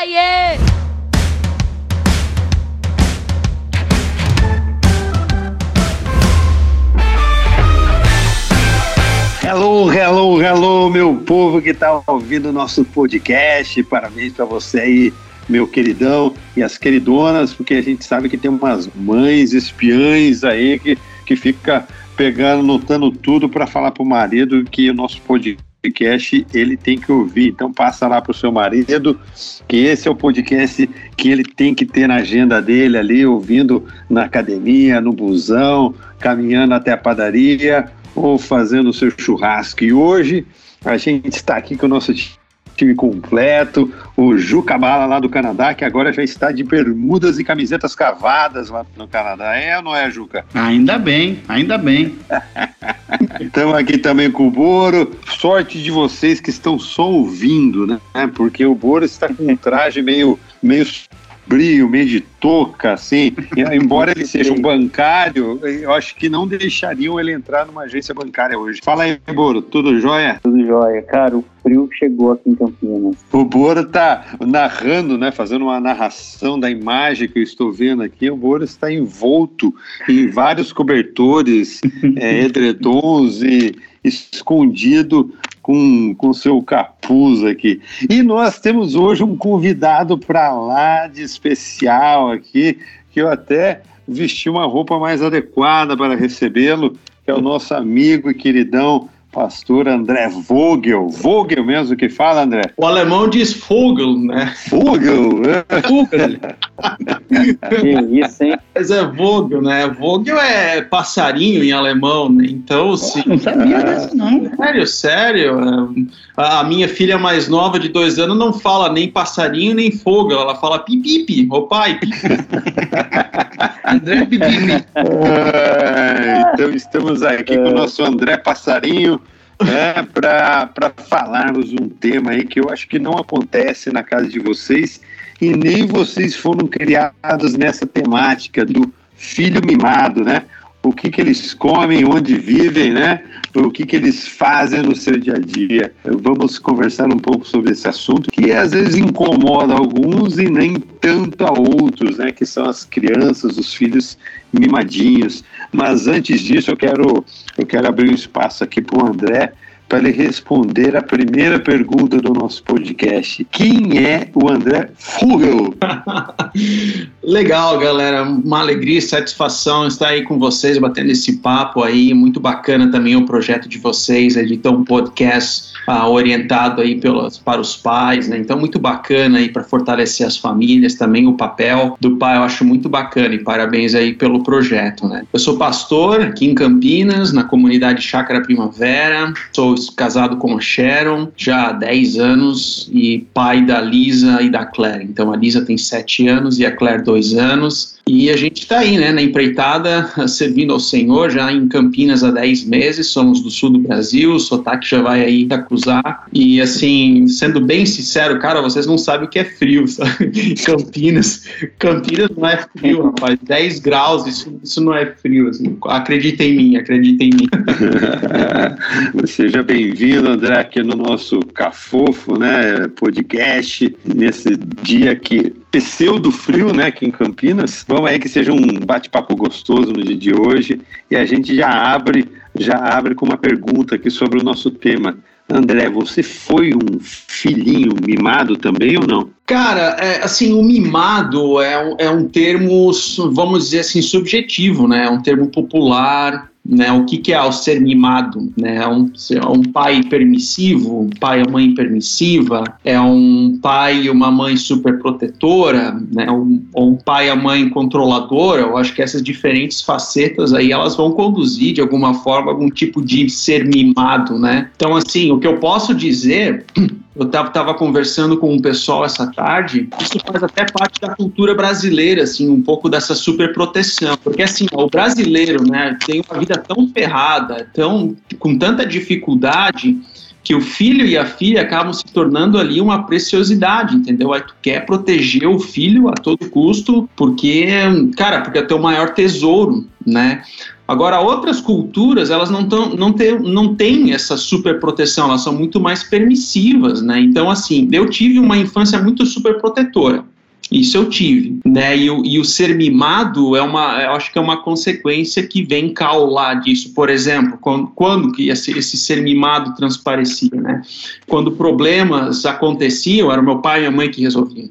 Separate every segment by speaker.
Speaker 1: Aê!
Speaker 2: Hello, hello, hello, meu povo que está ouvindo o nosso podcast. Parabéns para você aí, meu queridão e as queridonas, porque a gente sabe que tem umas mães espiãs aí que, que fica pegando, notando tudo para falar para o marido que o nosso podcast ele tem que ouvir. Então passa lá para o seu marido que esse é o podcast que ele tem que ter na agenda dele ali, ouvindo na academia, no busão, caminhando até a padaria ou fazendo o seu churrasco. E hoje a gente está aqui com o nosso time completo, o Juca Bala lá do Canadá, que agora já está de bermudas e camisetas cavadas lá no Canadá. É ou não é, Juca?
Speaker 3: Ainda bem, ainda bem.
Speaker 2: Estamos aqui também com o Boro. Sorte de vocês que estão só ouvindo, né? Porque o Boro está com um traje meio, meio brilho, meio de touca, assim. embora ele seja um bancário, eu acho que não deixariam ele entrar numa agência bancária hoje. Fala aí, Boro, tudo jóia?
Speaker 4: Tudo jóia. Cara, o frio chegou aqui em Campinas.
Speaker 2: O Boro tá narrando, né, fazendo uma narração da imagem que eu estou vendo aqui. O Boro está envolto em vários cobertores, é, edredons e escondido com, com seu capuz aqui. E nós temos hoje um convidado para lá de especial aqui, que eu até vesti uma roupa mais adequada para recebê-lo, que é o nosso amigo e queridão pastor André Vogel. Vogel mesmo que fala, André?
Speaker 3: O alemão diz Vogel, né?
Speaker 2: Vogel?
Speaker 3: Vogel.
Speaker 4: que isso, hein?
Speaker 3: Mas é Vogel, né? Vogel é passarinho em alemão, né? Então, sim.
Speaker 4: Não sabia disso, não.
Speaker 3: Sério, sério. A minha filha mais nova, de dois anos, não fala nem passarinho nem Vogel. Ela fala pipipi, ô pai.
Speaker 2: André Pipipi. então, estamos aqui com o nosso André Passarinho né, para falarmos um tema aí que eu acho que não acontece na casa de vocês e nem vocês foram criados nessa temática do filho mimado, né? O que, que eles comem, onde vivem, né? O que, que eles fazem no seu dia a dia. Vamos conversar um pouco sobre esse assunto que às vezes incomoda alguns e nem tanto a outros, né? Que são as crianças, os filhos mimadinhos. Mas antes disso, eu quero, eu quero abrir um espaço aqui para o André para ele responder a primeira pergunta do nosso podcast. Quem é o André Fugel?
Speaker 3: Legal, galera. Uma alegria e satisfação estar aí com vocês, batendo esse papo aí. Muito bacana também o projeto de vocês, editar um podcast ah, orientado aí pelos, para os pais, né? Então, muito bacana aí para fortalecer as famílias também. O papel do pai eu acho muito bacana e parabéns aí pelo projeto, né? Eu sou pastor aqui em Campinas, na comunidade Chácara Primavera. Sou casado com a Sharon já há 10 anos e pai da Lisa e da Claire. Então a Lisa tem 7 anos e a Claire 2 anos. E a gente está aí, né, na empreitada, servindo ao Senhor, já em Campinas há 10 meses, somos do sul do Brasil, o sotaque já vai aí acusar. E assim, sendo bem sincero, cara, vocês não sabem o que é frio, sabe? Campinas, Campinas não é frio, rapaz. 10 graus, isso, isso não é frio. Assim. Acredita em mim, acredita em mim.
Speaker 2: Seja bem-vindo, André, aqui no nosso Cafofo, né, podcast, nesse dia que pseudo frio, né, aqui em Campinas. Vamos aí que seja um bate-papo gostoso no dia de hoje e a gente já abre, já abre com uma pergunta aqui sobre o nosso tema. André, você foi um filhinho mimado também ou não?
Speaker 3: Cara, é, assim, o mimado é é um termo, vamos dizer assim, subjetivo, né? É um termo popular, né, o que, que é o ser mimado? Né? É um, é um pai permissivo, um pai ou mãe permissiva? É um pai e uma mãe super protetora? Né? Um, ou um pai e a mãe controladora? Eu acho que essas diferentes facetas aí, elas vão conduzir, de alguma forma, algum tipo de ser mimado, né? Então, assim, o que eu posso dizer eu estava conversando com um pessoal essa tarde, isso faz até parte da cultura brasileira, assim, um pouco dessa superproteção, porque assim, o brasileiro, né, tem uma vida tão ferrada, tão com tanta dificuldade, que o filho e a filha acabam se tornando ali uma preciosidade, entendeu? Aí tu quer proteger o filho a todo custo, porque, cara, porque é teu maior tesouro, né? Agora, outras culturas, elas não, tão, não, tem, não têm essa super proteção, elas são muito mais permissivas, né? Então, assim, eu tive uma infância muito super protetora. Isso eu tive, né? E o, e o ser mimado é uma, eu acho que é uma consequência que vem caular disso. Por exemplo, quando, quando que esse, esse ser mimado transparecia, né? Quando problemas aconteciam, era meu pai e minha mãe que resolviam.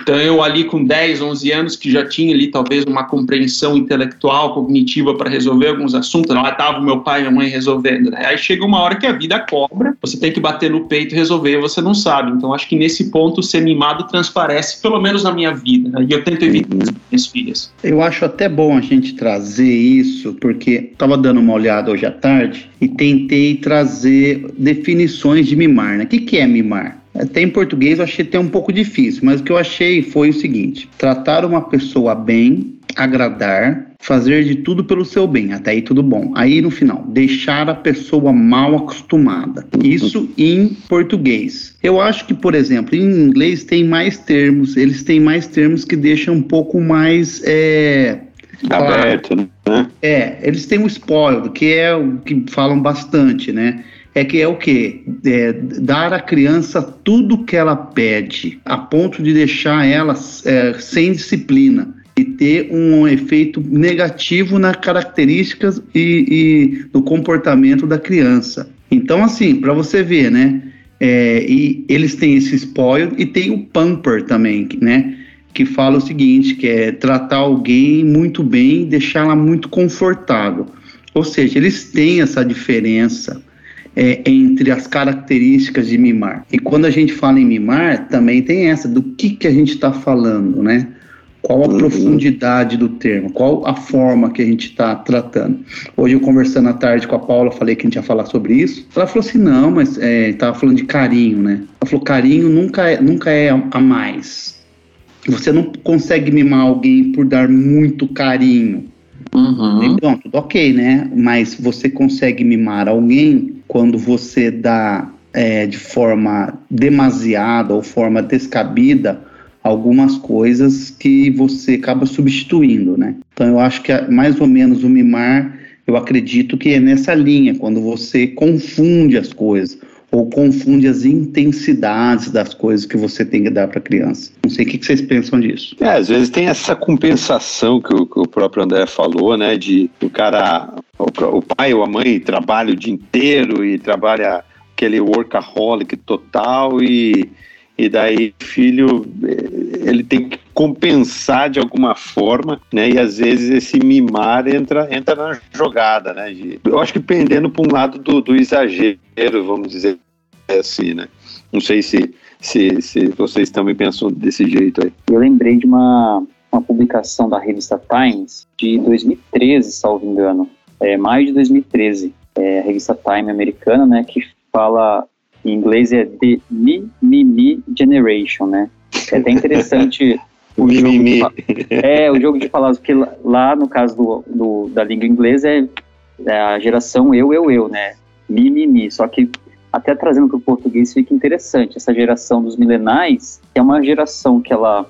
Speaker 3: Então, eu ali com 10, 11 anos, que já tinha ali talvez uma compreensão intelectual, cognitiva para resolver alguns assuntos, lá estava meu pai e minha mãe resolvendo. Né? Aí chega uma hora que a vida cobra, você tem que bater no peito e resolver, você não sabe. Então, acho que nesse ponto, ser mimado transparece, pelo menos na minha vida. Né? E eu tento evitar as minhas filhas.
Speaker 5: Eu acho até bom a gente trazer isso, porque estava dando uma olhada hoje à tarde e tentei trazer definições de mimar. Né? O que é mimar? Até em português eu achei até um pouco difícil, mas o que eu achei foi o seguinte: tratar uma pessoa bem, agradar, fazer de tudo pelo seu bem, até aí tudo bom. Aí no final, deixar a pessoa mal acostumada. Isso em português. Eu acho que, por exemplo, em inglês tem mais termos, eles têm mais termos que deixam um pouco mais. É,
Speaker 3: Aberto, claro. né?
Speaker 5: É, eles têm o spoiled, que é o que falam bastante, né? É que é o quê? É dar à criança tudo que ela pede, a ponto de deixar ela é, sem disciplina e ter um efeito negativo nas características e, e no comportamento da criança. Então, assim, para você ver, né? É, e eles têm esse spoil e tem o pamper também, né? Que fala o seguinte, que é tratar alguém muito bem, deixá-la muito confortável. Ou seja, eles têm essa diferença é, entre as características de mimar. E quando a gente fala em mimar, também tem essa do que, que a gente está falando, né? Qual a uhum. profundidade do termo, qual a forma que a gente está tratando. Hoje eu conversando à tarde com a Paula, falei que a gente ia falar sobre isso. Ela falou assim, não, mas estava é, falando de carinho, né? Ela falou, carinho nunca é, nunca é a mais. Você não consegue mimar alguém por dar muito carinho. Uhum. Então, tudo ok, né? Mas você consegue mimar alguém quando você dá é, de forma demasiada ou forma descabida algumas coisas que você acaba substituindo, né? Então eu acho que é mais ou menos o mimar, eu acredito que é nessa linha, quando você confunde as coisas ou confunde as intensidades das coisas que você tem que dar para a criança. Não sei o que, vocês pensam disso.
Speaker 2: É, às vezes tem essa compensação que o, que o próprio André falou, né, de o cara, o, o pai ou a mãe trabalha o dia inteiro e trabalha aquele workaholic total e e daí filho ele tem que compensar de alguma forma, né? E às vezes esse mimar entra entra na jogada, né? Eu acho que pendendo para um lado do, do exagero, vamos dizer assim, né? Não sei se, se, se vocês também pensam desse jeito aí.
Speaker 4: Eu lembrei de uma, uma publicação da revista Times de 2013, salvo engano, é, maio de 2013, é, a revista Time americana, né, que fala em inglês é The Me, Me, Me Generation, né? É até interessante o jogo de, é o jogo de palavras, porque lá no caso do, do, da língua inglesa é, é a geração eu, eu, eu, né? Mi, mi, mi. Só que até trazendo para o português fica interessante. Essa geração dos milenais é uma geração que ela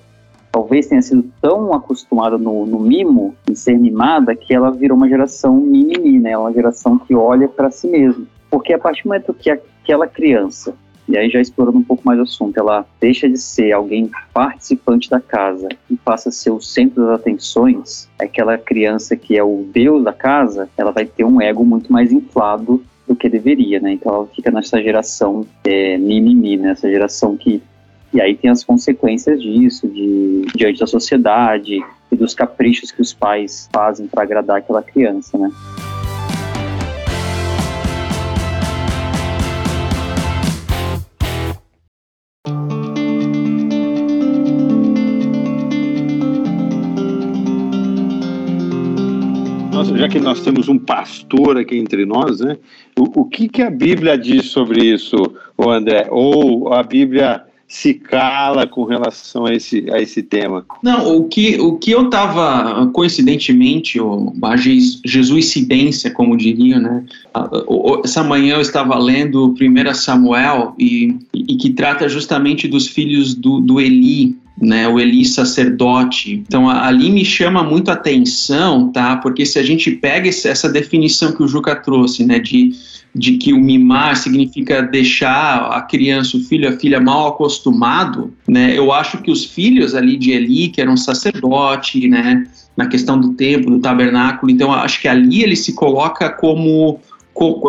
Speaker 4: talvez tenha sido tão acostumada no, no mimo, em ser mimada, que ela virou uma geração mimimi, né? Uma geração que olha para si mesma. Porque a partir do momento que aquela criança, e aí já explorando um pouco mais o assunto, ela deixa de ser alguém participante da casa e passa a ser o centro das atenções, aquela criança que é o deus da casa, ela vai ter um ego muito mais inflado do que deveria, né? Então ela fica nessa geração é, mimimi, né? Essa geração que e aí tem as consequências disso, de diante da sociedade e dos caprichos que os pais fazem para agradar aquela criança, né?
Speaker 2: Já que nós temos um pastor aqui entre nós, né? O, o que, que a Bíblia diz sobre isso, André? Ou a Bíblia se cala com relação a esse, a esse tema?
Speaker 3: Não, o que, o que eu estava, coincidentemente, a jesuicidência, como diriam, né? Essa manhã eu estava lendo 1 Samuel e, e que trata justamente dos filhos do, do Eli, né, o Eli sacerdote. Então ali me chama muito a atenção, tá? Porque se a gente pega essa definição que o Juca trouxe, né, de de que o mimar significa deixar a criança, o filho, a filha mal acostumado, né? Eu acho que os filhos ali de Eli, que eram sacerdote, né? Na questão do templo, do tabernáculo, então acho que ali ele se coloca como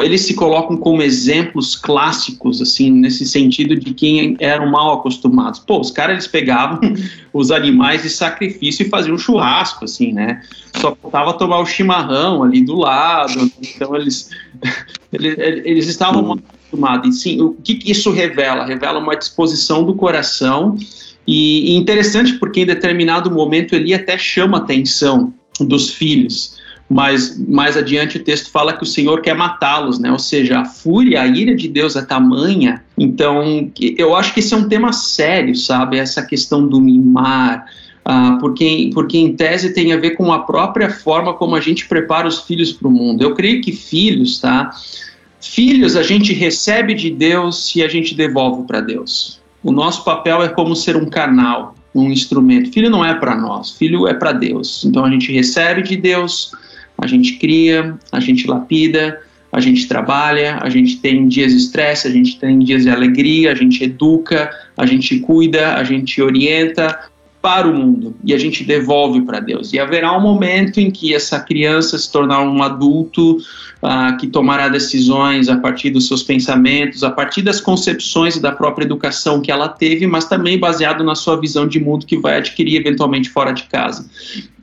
Speaker 3: eles se colocam como exemplos clássicos, assim, nesse sentido de quem eram mal acostumados. Pô, os caras eles pegavam os animais de sacrifício e faziam um churrasco, assim, né? Só faltava tomar o chimarrão ali do lado. Então eles eles, eles estavam mal acostumados. E sim, o que, que isso revela? Revela uma disposição do coração e, e interessante porque em determinado momento ele até chama a atenção dos filhos mas mais adiante o texto fala que o Senhor quer matá-los, né? Ou seja, a fúria, a ira de Deus é tamanha. Então, eu acho que esse é um tema sério, sabe? Essa questão do mimar, ah, porque, porque em tese tem a ver com a própria forma como a gente prepara os filhos para o mundo. Eu creio que filhos, tá? Filhos a gente recebe de Deus e a gente devolve para Deus. O nosso papel é como ser um canal, um instrumento. Filho não é para nós, filho é para Deus. Então a gente recebe de Deus, a gente cria, a gente lapida, a gente trabalha, a gente tem dias de estresse, a gente tem dias de alegria, a gente educa, a gente cuida, a gente orienta para o mundo e a gente devolve para Deus. E haverá um momento em que essa criança se tornar um adulto uh, que tomará decisões a partir dos seus pensamentos, a partir das concepções e da própria educação que ela teve, mas também baseado na sua visão de mundo que vai adquirir eventualmente fora de casa.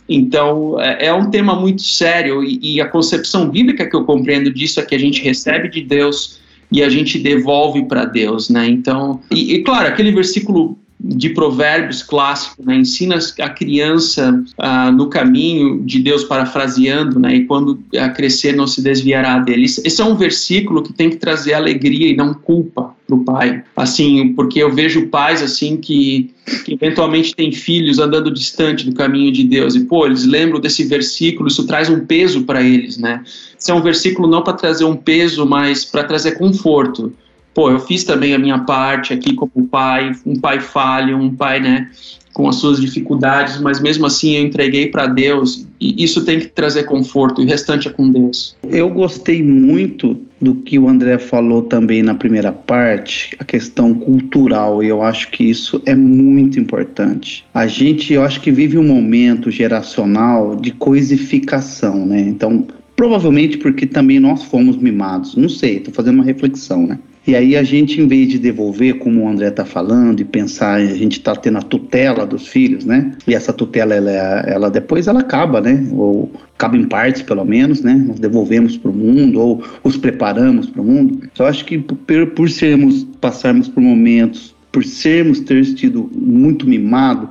Speaker 3: Então, é, é um tema muito sério e, e, a concepção bíblica que eu compreendo disso é que a gente recebe de Deus e a gente devolve para Deus, né? Então, e, e, claro, aquele versículo de provérbios clássico, né? ensina a criança ah, no caminho de Deus, parafraseando, né? e quando crescer não se desviará dele. Esse é um versículo que tem que trazer alegria e não culpa para o pai, assim, porque eu vejo pais assim que, que eventualmente têm filhos andando distante do caminho de Deus e pô, eles lembram desse versículo, isso traz um peso para eles, né? Esse é um versículo não para trazer um peso, mas para trazer conforto pô, eu fiz também a minha parte aqui como pai, um pai falho, um pai, né, com as suas dificuldades, mas mesmo assim eu entreguei para Deus e isso tem que trazer conforto, e o restante é com Deus.
Speaker 5: Eu gostei muito do que o André falou também na primeira parte, a questão cultural, e eu acho que isso é muito importante. A gente, eu acho que vive um momento geracional de coisificação, né? Então, provavelmente porque também nós fomos mimados, não sei, estou fazendo uma reflexão, né? E aí a gente, em vez de devolver, como o André está falando, e pensar, a gente está tendo a tutela dos filhos, né? E essa tutela, ela, ela depois ela acaba, né? Ou acaba em partes, pelo menos, né? Nós devolvemos para o mundo ou os preparamos para o mundo. Eu acho que por, por sermos, passarmos por momentos, por sermos ter sido muito mimado,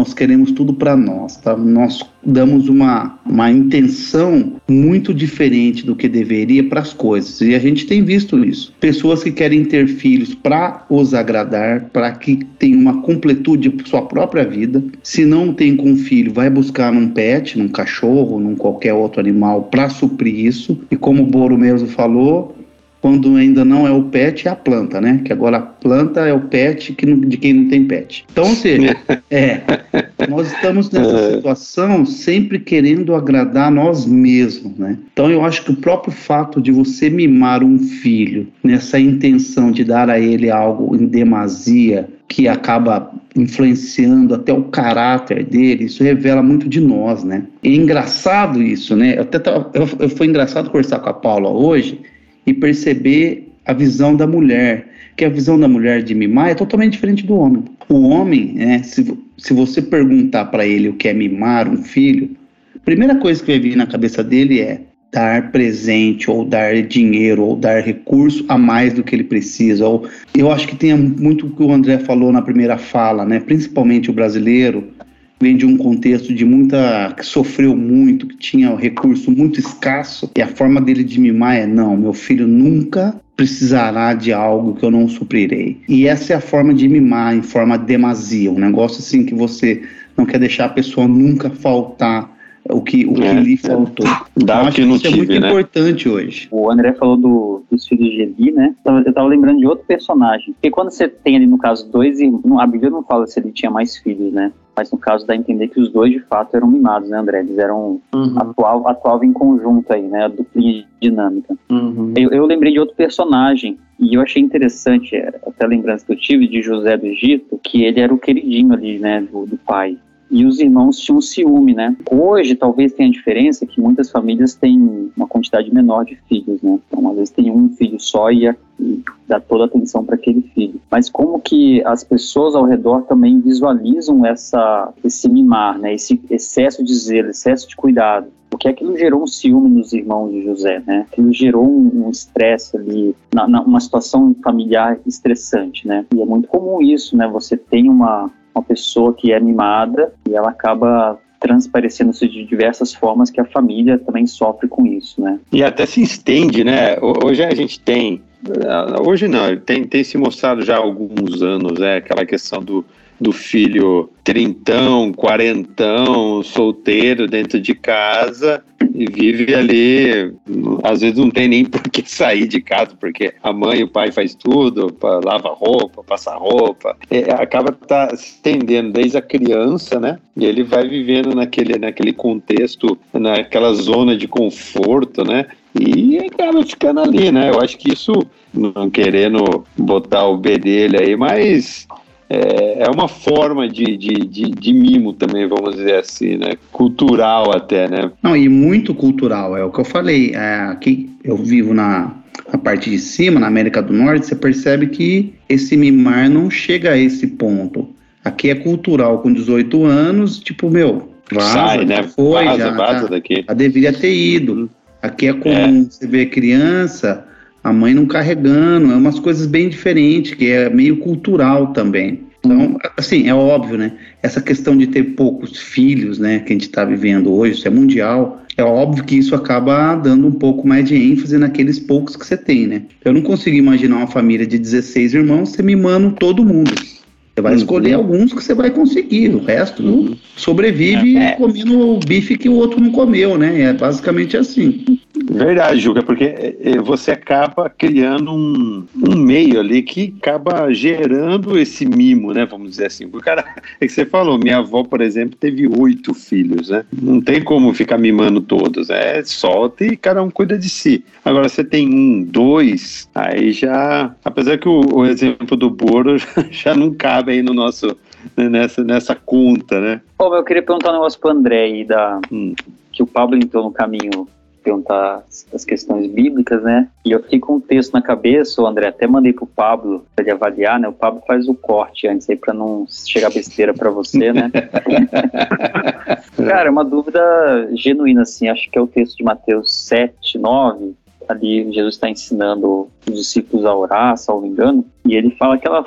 Speaker 5: nós queremos tudo para nós, tá? Nós damos uma, uma intenção muito diferente do que deveria para as coisas. E a gente tem visto isso. Pessoas que querem ter filhos para os agradar, para que tenham uma completude de sua própria vida. Se não tem com filho, vai buscar num pet, num cachorro, num qualquer outro animal para suprir isso. E como o Boro mesmo falou, quando ainda não é o pet, é a planta, né? Que agora a planta é o pet que não, de quem não tem pet. Então, ou seja, é, nós estamos nessa é. situação sempre querendo agradar nós mesmos, né? Então, eu acho que o próprio fato de você mimar um filho nessa intenção de dar a ele algo em demasia, que acaba influenciando até o caráter dele, isso revela muito de nós, né? É engraçado isso, né? Eu até tava, eu, eu, foi engraçado conversar com a Paula hoje, e perceber a visão da mulher, que a visão da mulher de mimar é totalmente diferente do homem. O homem, né, se, se você perguntar para ele o que é mimar um filho, a primeira coisa que vai vir na cabeça dele é dar presente ou dar dinheiro ou dar recurso a mais do que ele precisa. Ou eu acho que tem muito o que o André falou na primeira fala, né? Principalmente o brasileiro vem de um contexto de muita. que sofreu muito, que tinha recurso muito escasso, e a forma dele de mimar é: não, meu filho nunca precisará de algo que eu não suprirei. E essa é a forma de mimar, em forma de demasia, um negócio assim que você não quer deixar a pessoa nunca faltar o que, o que é, lhe faltou.
Speaker 2: Dá
Speaker 5: acho
Speaker 2: que
Speaker 5: isso é muito né? importante hoje.
Speaker 4: O André falou do, dos filhos de Eli, né? Eu estava lembrando de outro personagem. Porque quando você tem ali, no caso, dois irmãos. A Bíblia não fala se ele tinha mais filhos, né? Mas no caso dá a entender que os dois de fato eram mimados, né, André? Eles eram uhum. atual, atuavam em conjunto aí, né? A duplinha dinâmica. Uhum. Eu, eu lembrei de outro personagem e eu achei interessante, é, até a lembrança que eu tive de José do Egito, que ele era o queridinho ali, né, do, do pai e os irmãos tinham ciúme, né? Hoje talvez tenha a diferença que muitas famílias têm uma quantidade menor de filhos, né? Então às vezes tem um filho só e, e dá toda a atenção para aquele filho. Mas como que as pessoas ao redor também visualizam essa esse mimar, né? Esse excesso de zelo, excesso de cuidado. Porque aquilo gerou um ciúme nos irmãos de José, né? Aquilo gerou um estresse um ali, na, na, uma situação familiar estressante, né? E é muito comum isso, né? Você tem uma, uma pessoa que é mimada e ela acaba transparecendo-se de diversas formas que a família também sofre com isso, né?
Speaker 2: E até se estende, né? Hoje a gente tem, eh, hoje não, tem, tem se mostrado já há alguns anos, né? Aquela questão do, do filho trintão, quarentão, solteiro dentro de casa e vive ali, às vezes não tem nem por que sair de casa, porque a mãe e o pai faz tudo, lava roupa, passa roupa, é, acaba tá se estendendo desde a criança, né? E ele vai vivendo naquele, naquele contexto, naquela zona de conforto, né? E acaba ficando ali, né? Eu acho que isso, não querendo botar o B dele aí, mas é, é uma forma de, de, de, de, mimo também, vamos dizer assim, né? Cultural até, né?
Speaker 5: Não, e muito cultural, é o que eu falei. É, aqui eu vivo na, na parte de cima, na América do Norte, você percebe que esse mimar não chega a esse ponto. Aqui é cultural, com 18 anos, tipo, meu, vaza, Sai, né? foi, vaza, já, vaza daqui. já deveria ter ido. Aqui é comum é. você ver criança a mãe não carregando, é umas coisas bem diferentes, que é meio cultural também. Então, assim, é óbvio, né? Essa questão de ter poucos filhos, né, que a gente está vivendo hoje, isso é mundial, é óbvio que isso acaba dando um pouco mais de ênfase naqueles poucos que você tem, né? Eu não consigo imaginar uma família de 16 irmãos você mimando todo mundo. Você vai uhum. escolher alguns que você vai conseguir, o resto uhum. sobrevive é. comendo o bife que o outro não comeu, né? É basicamente assim.
Speaker 2: Verdade, Juca, porque é, é, você acaba criando um, um meio ali que acaba gerando esse mimo, né? Vamos dizer assim. O cara, é que você falou, minha avó, por exemplo, teve oito filhos, né? Não tem como ficar mimando todos, é solta e cada um cuida de si. Agora você tem um, dois, aí já. Apesar que o, o exemplo do Boro já não cabe aí no nosso. Né, nessa, nessa conta, né?
Speaker 4: Pô, eu queria perguntar um negócio pro André aí da. Hum. Que o Pablo entrou no caminho perguntar as questões bíblicas, né? E eu fiquei com um texto na cabeça, o André até mandei pro Pablo para ele avaliar, né? O Pablo faz o corte antes aí para não chegar besteira para você, né? Cara, é uma dúvida genuína assim, acho que é o texto de Mateus 7, 9, ali Jesus está ensinando os discípulos a orar, salvo engano, e ele fala aquela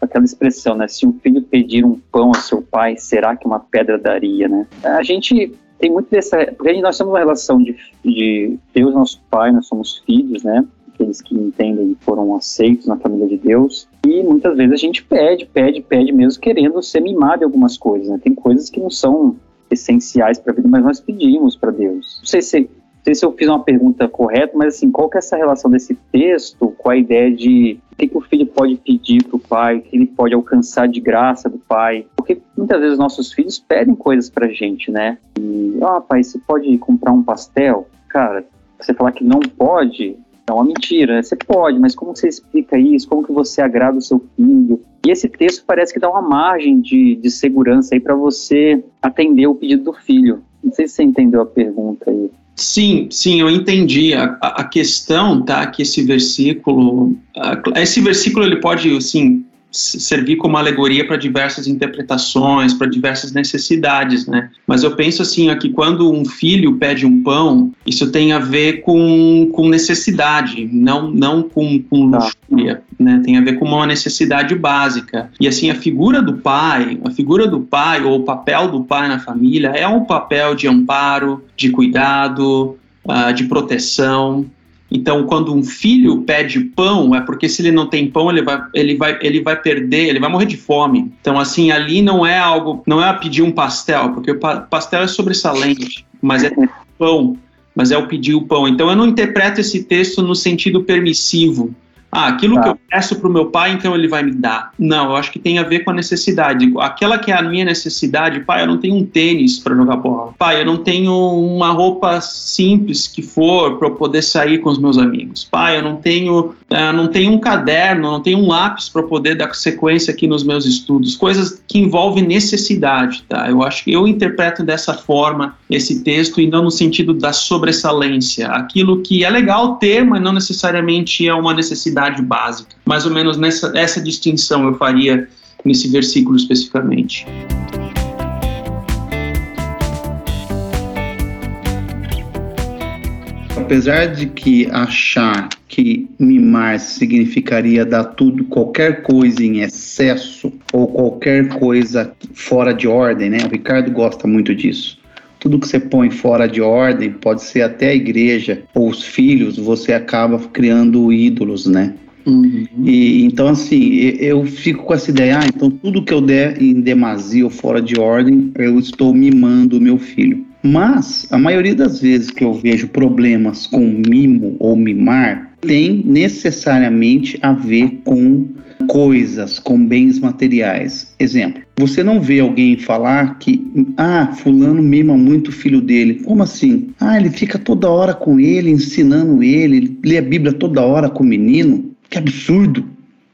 Speaker 4: aquela expressão, né? Se um filho pedir um pão a seu pai, será que uma pedra daria, né? A gente tem muito dessa. Porque nós temos uma relação de, de Deus, nosso Pai, nós somos filhos, né? Aqueles que entendem foram aceitos na família de Deus. E muitas vezes a gente pede, pede, pede mesmo, querendo ser mimado em algumas coisas, né? Tem coisas que não são essenciais para a vida, mas nós pedimos para Deus. Não sei se sei se eu fiz uma pergunta correta, mas assim, qual que é essa relação desse texto com a ideia de o que, que o filho pode pedir para o pai, o que ele pode alcançar de graça do pai? Porque muitas vezes nossos filhos pedem coisas para gente, né? E, oh, pai, você pode comprar um pastel? Cara, você falar que não pode, é uma mentira, né? Você pode, mas como você explica isso? Como que você agrada o seu filho? E esse texto parece que dá uma margem de, de segurança aí para você atender o pedido do filho. Não sei se você entendeu a pergunta aí.
Speaker 3: Sim, sim, eu entendi. A, a questão, tá, que esse versículo, a, esse versículo ele pode, assim, servir como alegoria para diversas interpretações, para diversas necessidades, né? Mas eu penso assim, ó, que quando um filho pede um pão, isso tem a ver com, com necessidade, não, não com, com tá. luxúria, né? Tem a ver com uma necessidade básica. E assim, a figura do pai, a figura do pai ou o papel do pai na família é um papel de amparo, de cuidado, uh, de proteção, então, quando um filho pede pão, é porque se ele não tem pão, ele vai, ele vai, ele vai perder, ele vai morrer de fome. Então, assim, ali não é algo, não é pedir um pastel, porque o pastel é sobressalente, mas é pão, mas é o pedir o pão. Então, eu não interpreto esse texto no sentido permissivo, ah, aquilo tá. que eu peço para o meu pai, então ele vai me dar. Não, eu acho que tem a ver com a necessidade. Aquela que é a minha necessidade, pai, eu não tenho um tênis para jogar bola. Pai, eu não tenho uma roupa simples que for para eu poder sair com os meus amigos. Pai, eu não tenho, uh, não tenho um caderno, não tenho um lápis para poder dar sequência aqui nos meus estudos. Coisas que envolvem necessidade, tá? Eu acho que eu interpreto dessa forma esse texto e não no sentido da sobressalência. Aquilo que é legal ter, mas não necessariamente é uma necessidade necessidade básica. Mais ou menos nessa essa distinção eu faria nesse versículo especificamente.
Speaker 5: Apesar de que achar que mimar significaria dar tudo, qualquer coisa em excesso ou qualquer coisa fora de ordem, né? O Ricardo gosta muito disso tudo que você põe fora de ordem, pode ser até a igreja os filhos, você acaba criando ídolos, né? Uhum. E, então, assim, eu fico com essa ideia, ah, então tudo que eu der em demasia ou fora de ordem, eu estou mimando o meu filho. Mas, a maioria das vezes que eu vejo problemas com mimo ou mimar, tem necessariamente a ver com coisas, com bens materiais. Exemplo, você não vê alguém falar que, ah, fulano mima muito o filho dele. Como assim? Ah, ele fica toda hora com ele, ensinando ele, ele lê a Bíblia toda hora com o menino. Que absurdo!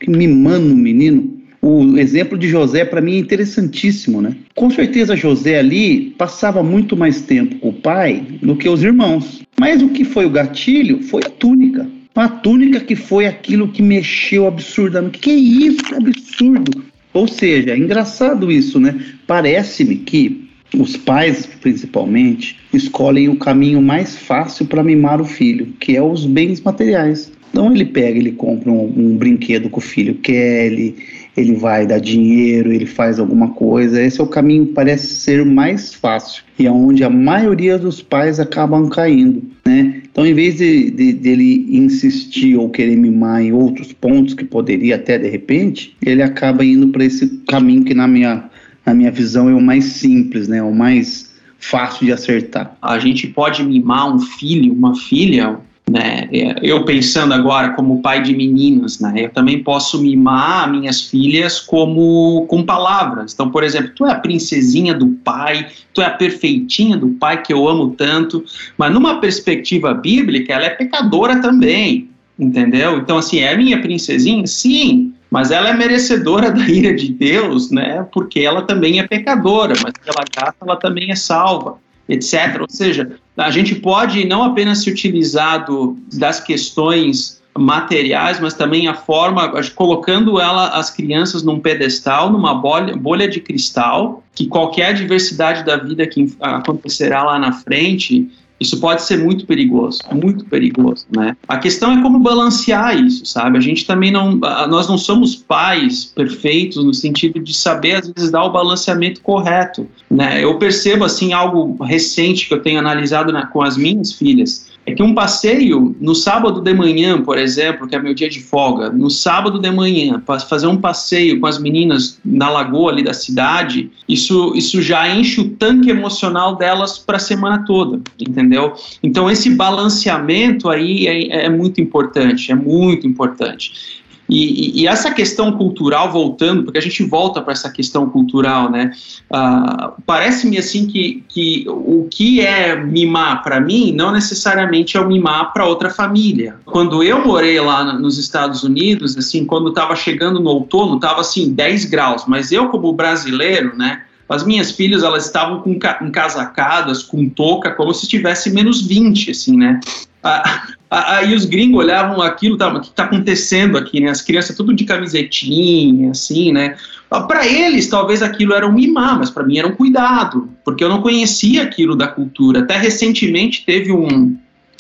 Speaker 5: Que mimando o menino. O exemplo de José, para mim, é interessantíssimo, né? Com certeza, José ali passava muito mais tempo com o pai do que os irmãos. Mas o que foi o gatilho foi a túnica. Uma túnica que foi aquilo que mexeu absurdamente. Que isso, que absurdo! Ou seja, é engraçado isso, né? Parece-me que os pais, principalmente, escolhem o caminho mais fácil para mimar o filho, que é os bens materiais. Então ele pega, ele compra um, um, brinquedo que o filho quer, ele, ele vai dar dinheiro, ele faz alguma coisa. Esse é o caminho que parece ser mais fácil e é onde a maioria dos pais acabam caindo, né? Então, em vez de, de, dele insistir ou querer mimar em outros pontos que poderia até de repente, ele acaba indo para esse caminho que na minha, na minha visão é o mais simples, né? O mais fácil de acertar.
Speaker 3: A gente pode mimar um filho, uma filha, né? É, eu pensando agora como pai de meninas, né? Eu também posso mimar minhas filhas como com palavras. Então, por exemplo, tu é a princesinha do pai, tu é a perfeitinha do pai que eu amo tanto, mas numa perspectiva bíblica, ela é pecadora também, entendeu? Então, assim, é minha princesinha? Sim, mas ela é merecedora da ira de Deus, né? Porque ela também é pecadora, mas pela graça ela também é salva etc. Ou seja, a gente pode não apenas se utilizar do, das questões materiais, mas também a forma, colocando ela, as crianças num pedestal, numa bolha, bolha de cristal, que qualquer diversidade da vida que acontecerá lá na frente, isso pode ser muito perigoso, muito perigoso, né? A questão é como balancear isso, sabe? A gente também não, nós não somos pais perfeitos no sentido de saber às vezes dar o balanceamento correto, né? Eu percebo assim algo recente que eu tenho analisado na, com as minhas filhas é que um passeio no sábado de manhã, por exemplo, que é meu dia de folga, no sábado de manhã, fazer um passeio com as meninas na lagoa ali da cidade, isso, isso já enche o tanque emocional delas para a semana toda, entendeu? Então esse balanceamento aí é, é muito importante, é muito importante. E, e, essa questão cultural, voltando, porque a gente volta para essa questão cultural, né? Uh, Parece-me assim que, que o que é mimar para mim não necessariamente é o mimar para outra família. Quando eu morei lá nos Estados Unidos, assim, quando estava chegando no outono, estava assim 10 graus, mas eu como brasileiro, né? As minhas filhas, elas estavam com encasacadas, com touca, como se estivesse menos 20, assim, né? Ah, Aí os gringos olhavam aquilo, tá, o que está acontecendo aqui, né? As crianças tudo de camisetinha, assim, né? Para eles, talvez aquilo era um mimar, mas para mim era um cuidado, porque eu não conhecia aquilo da cultura. Até recentemente teve um,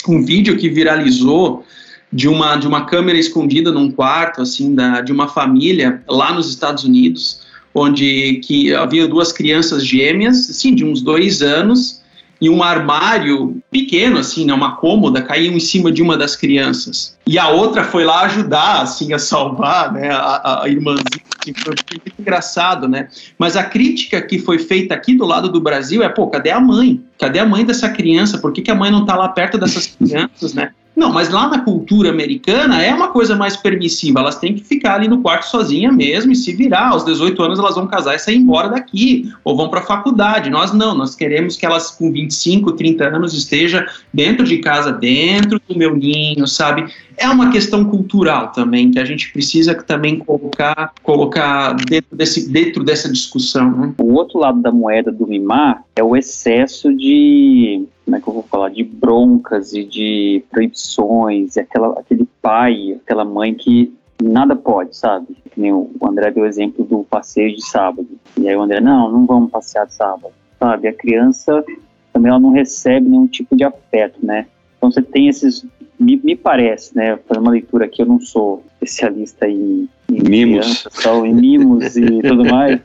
Speaker 3: um vídeo que viralizou de uma, de uma câmera escondida num quarto, assim, da, de uma família lá nos Estados Unidos, onde que havia duas crianças gêmeas, assim, de uns dois anos, e um armário pequeno, assim, né, uma cômoda, caiu em cima de uma das crianças. E a outra foi lá ajudar, assim, a salvar, né, a, a irmãzinha. Assim, foi muito engraçado, né? Mas a crítica que foi feita aqui do lado do Brasil é, pô, cadê a mãe? Cadê a mãe dessa criança? Por que, que a mãe não está lá perto dessas crianças, né? Não, mas lá na cultura americana é uma coisa mais permissiva. Elas têm que ficar ali no quarto sozinha mesmo e se virar. Aos 18 anos elas vão casar e sair embora daqui, ou vão para a faculdade. Nós não, nós queremos que elas com 25, 30 anos esteja dentro de casa, dentro do meu ninho, sabe? É uma questão cultural também que a gente precisa também colocar, colocar dentro, desse, dentro dessa discussão. Né?
Speaker 4: O outro lado da moeda do mimar é o excesso de como é que eu vou falar, de broncas e de proibições, e aquela, aquele pai, aquela mãe que nada pode, sabe? Que nem o André deu o exemplo do passeio de sábado. E aí o André, não, não vamos passear de sábado, sabe? A criança também ela não recebe nenhum tipo de afeto, né? Então você tem esses, me, me parece, né? Fazendo uma leitura aqui, eu não sou especialista em
Speaker 2: mimos.
Speaker 4: Criança, em mimos e tudo mais.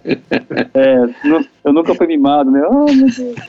Speaker 4: É, eu nunca fui mimado, né? Oh,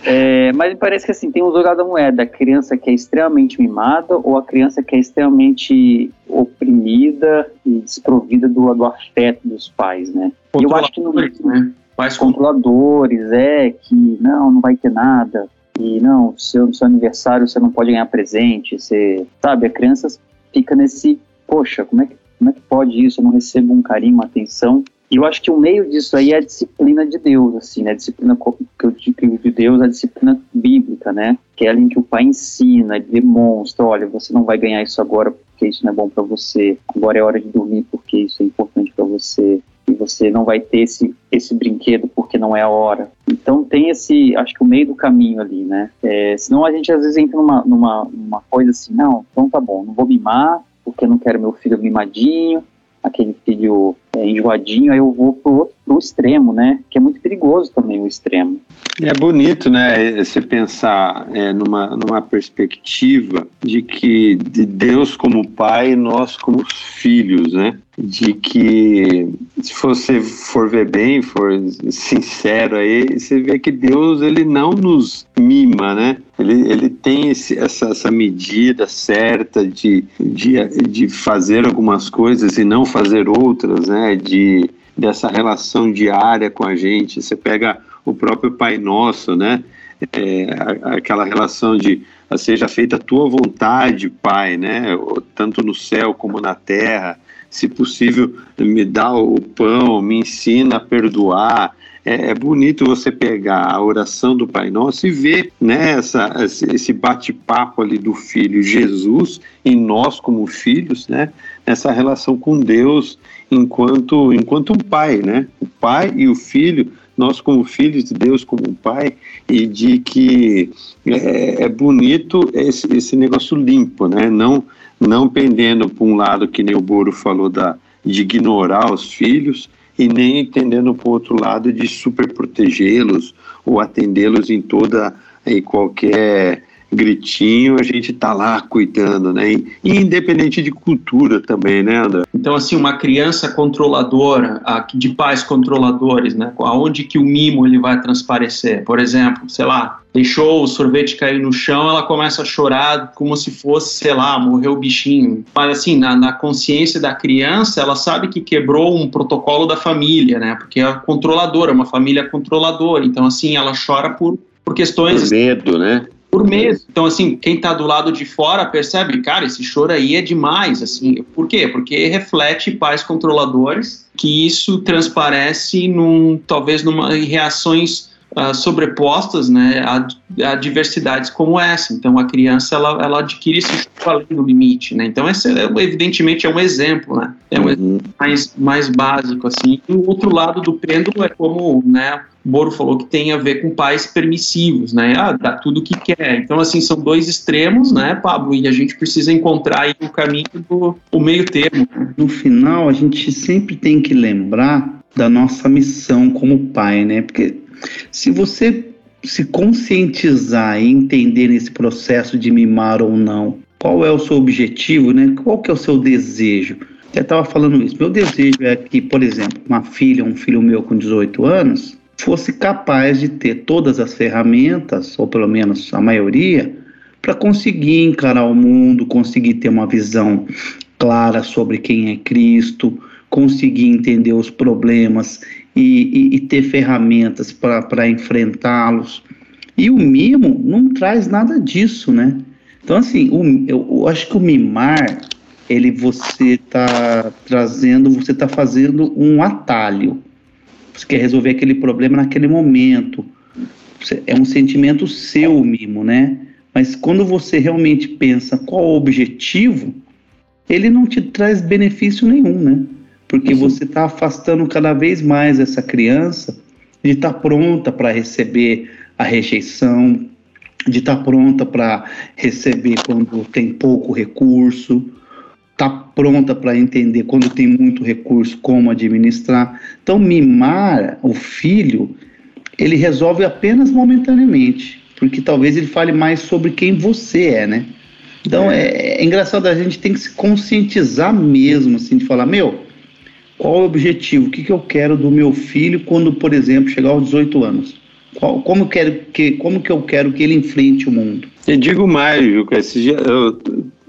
Speaker 4: é, mas parece que assim, tem um jogado da moeda, a criança que é extremamente mimada ou a criança que é extremamente oprimida e desprovida do, do afeto dos pais, né?
Speaker 3: Eu acho que no, né?
Speaker 4: Pais controladores, é, que não, não vai ter nada, e não, seu, seu aniversário você não pode ganhar presente, você, sabe, a criança fica nesse, poxa, como é que como é que pode isso? Eu não recebo um carinho, uma atenção. E eu acho que o meio disso aí é a disciplina de Deus, assim, né? A disciplina que eu digo de Deus, a disciplina bíblica, né? Que é ali em que o pai ensina, demonstra, olha, você não vai ganhar isso agora porque isso não é bom para você. Agora é hora de dormir porque isso é importante para você. E você não vai ter esse, esse brinquedo porque não é a hora. Então tem esse, acho que o meio do caminho ali, né? É, senão a gente às vezes entra numa, numa, numa coisa assim, não, então tá bom, não vou mimar, porque não quero meu filho mimadinho, aquele filho é, enjoadinho, aí eu vou pro, pro extremo, né? Que é muito perigoso também o extremo.
Speaker 2: É bonito, né? Se pensar é, numa, numa perspectiva de que de Deus como pai, nós como filhos, né? De que se você for ver bem, for sincero aí, você vê que Deus ele não nos mima, né? Ele, ele tem esse, essa, essa medida certa de, de, de fazer algumas coisas e não fazer outras, né? De, dessa relação diária com a gente. Você pega o próprio Pai Nosso, né? É, aquela relação de seja feita a tua vontade, Pai, né? Tanto no céu como na terra. Se possível, me dá o pão, me ensina a perdoar, é, é, bonito você pegar a oração do Pai Nosso e ver né, essa, esse bate-papo ali do Filho Jesus e nós como filhos, né, nessa relação com Deus enquanto, enquanto um pai, né? O pai e o filho, nós como filhos de Deus, como um pai, e de que é, é bonito esse, esse negócio limpo, né? Não, não pendendo para um lado, que nem o Boro falou, da, de ignorar os filhos, e nem entendendo por outro lado de super protegê-los ou atendê-los em toda e qualquer gritinho, a gente tá lá cuidando, né? E, independente de cultura também, né, André?
Speaker 3: Então, assim, uma criança controladora, de pais controladores, né? Aonde que o mimo ele vai transparecer? Por exemplo, sei lá, deixou o sorvete cair no chão, ela começa a chorar como se fosse, sei lá, morreu o bichinho. Mas assim, na, na, consciência da criança, ela sabe que quebrou um protocolo da família, né? Porque é controladora, uma família controladora. Então, assim, ela chora por, por questões.
Speaker 2: Por medo, né?
Speaker 3: Por mês. Então, assim, quem está do lado de fora percebe, cara, esse choro aí é demais, assim. Por quê? Porque reflete pais controladores, que isso transparece num, talvez, numa, em reações uh, sobrepostas, né, a, a, diversidades como essa. Então, a criança, ela, ela adquire esse choro além do limite, né. Então, esse, é, evidentemente, é um exemplo, né. É um uhum. mais, mais básico, assim. E o outro lado do pêndulo é como, né, Boro falou que tem a ver com pais permissivos, né? Ah, dá tudo o que quer. Então, assim, são dois extremos, né, Pablo? E a gente precisa encontrar aí o caminho do o meio termo.
Speaker 5: No final, a gente sempre tem que lembrar da nossa missão como pai, né? Porque se você se conscientizar e entender nesse processo de mimar ou não, qual é o seu objetivo, né? Qual que é o seu desejo? Eu estava falando isso. Meu desejo é que, por exemplo, uma filha, um filho meu com 18 anos, fosse capaz de ter todas as ferramentas, ou pelo menos a maioria, para conseguir encarar o mundo, conseguir ter uma visão clara sobre quem é Cristo, conseguir entender os problemas e, e, e ter ferramentas para enfrentá-los. E o mimo não traz nada disso, né? Então, assim, o, eu, eu acho que o mimar, ele você está trazendo, você está fazendo um atalho. Você quer resolver aquele problema naquele momento. É um sentimento seu, mimo, né? Mas quando você realmente pensa qual o objetivo, ele não te traz benefício nenhum, né? Porque uhum. você está afastando cada vez mais essa criança de estar tá pronta para receber a rejeição, de estar tá pronta para receber quando tem pouco recurso, tá pronta para entender quando tem muito recurso como administrar. Então, mimar o filho, ele resolve apenas momentaneamente, porque talvez ele fale mais sobre quem você é, né? Então, é, é, é engraçado, a gente tem que se conscientizar mesmo, assim, de falar, meu, qual o objetivo? O que, que eu quero do meu filho quando, por exemplo, chegar aos 18 anos? Qual, como, quero que, como que eu quero que ele enfrente o mundo?
Speaker 2: Eu digo mais, Juca, eu,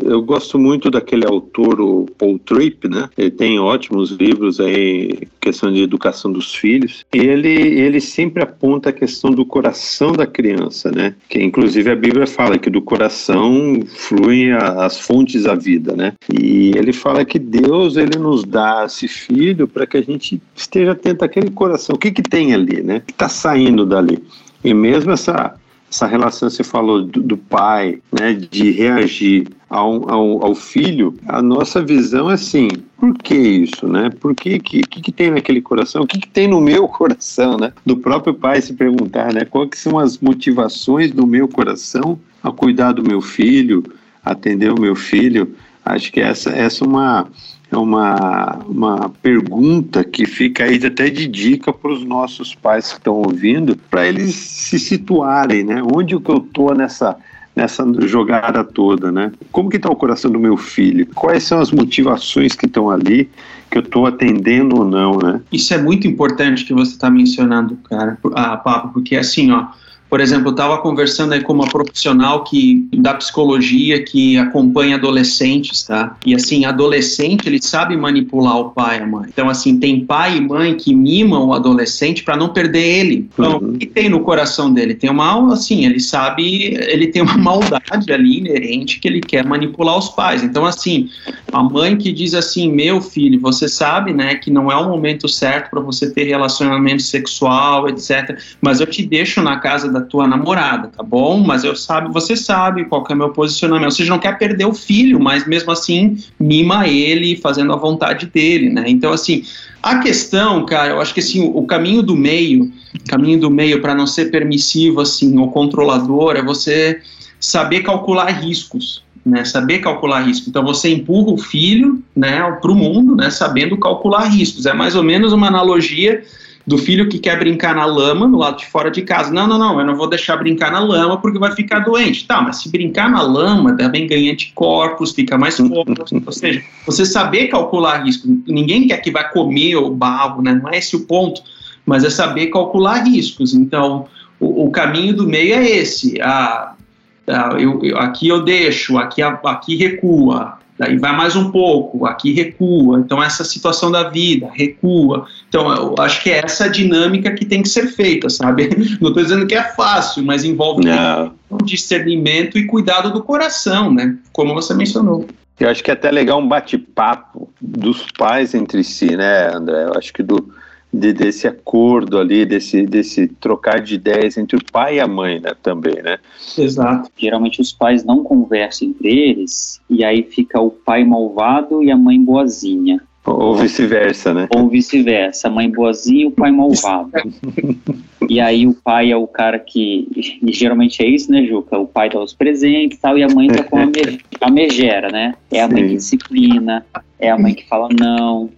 Speaker 2: eu gosto muito daquele autor, o Paul Tripp, né? Ele tem ótimos livros aí, questão de educação dos filhos. E ele, ele sempre aponta a questão do coração da criança, né? Que inclusive a Bíblia fala que do coração fluem as fontes da vida, né? E ele fala que Deus ele nos dá esse filho para que a gente esteja atento àquele coração. O que que tem ali, né? O que está saindo dali? E mesmo essa essa relação você falou do, do pai, né, de reagir ao, ao, ao, filho, a nossa visão é assim, por que isso, né? Por que que, que, que tem naquele coração? O que, que tem no meu coração, né? Do próprio pai se perguntar, né? Quais são as motivações do meu coração a cuidar do meu filho, atender o meu filho? Acho que essa, essa é uma é uma, uma pergunta que fica aí até de dica para os nossos pais que estão ouvindo, para eles se situarem, né? Onde que eu estou nessa nessa jogada toda, né? Como que está o coração do meu filho? Quais são as motivações que estão ali que eu estou atendendo ou não, né?
Speaker 3: Isso é muito importante que você está mencionando, cara, a ah, Papo, porque assim, ó, por exemplo, eu estava conversando aí com uma profissional que da psicologia que acompanha adolescentes, tá? E assim, adolescente ele sabe manipular o pai e a mãe. Então assim, tem pai e mãe que mimam o adolescente para não perder ele. Então, uhum. o que tem no coração dele? Tem uma assim, ele sabe, ele tem uma maldade ali inerente que ele quer manipular os pais. Então assim, a mãe que diz assim: "Meu filho, você sabe, né, que não é o momento certo para você ter relacionamento sexual, etc, mas eu te deixo na casa da tua namorada, tá bom? Mas eu sabe, você sabe qual é o meu posicionamento. Seja, não quer perder o filho, mas mesmo assim mima ele fazendo a vontade dele, né? Então, assim, a questão, cara, eu acho que assim, o caminho do meio, caminho do meio para não ser permissivo assim ou controlador é você saber calcular riscos. Né, saber calcular risco. Então você empurra o filho, né, para o mundo, né, sabendo calcular riscos. É mais ou menos uma analogia do filho que quer brincar na lama no lado de fora de casa. Não, não, não, eu não vou deixar brincar na lama porque vai ficar doente. Tá, mas se brincar na lama, também ganha anticorpos, fica mais forte. Ou seja, você saber calcular risco. Ninguém quer que vá comer o barro, né? Não é esse o ponto, mas é saber calcular riscos. Então, o, o caminho do meio é esse. Ah, ah eu, eu, aqui eu deixo, aqui, aqui recua, daí vai mais um pouco, aqui recua. Então, essa situação da vida recua. Então, eu acho que é essa dinâmica que tem que ser feita, sabe? Não estou dizendo que é fácil, mas envolve um discernimento e cuidado do coração, né? Como você mencionou.
Speaker 2: Eu acho que é até legal um bate-papo dos pais entre si, né, André? Eu acho que do, de, desse acordo ali, desse, desse trocar de ideias entre o pai e a mãe, né, também, né?
Speaker 4: Exato. Geralmente os pais não conversam entre eles e aí fica o pai malvado e a mãe boazinha.
Speaker 2: Ou vice-versa, né?
Speaker 4: Ou vice-versa, a mãe boazinha e o pai malvado. e aí o pai é o cara que, e geralmente é isso, né, Juca? O pai dá os presentes e tal, e a mãe tá com a, me, a megera, né? É a mãe que disciplina, é a mãe que fala não.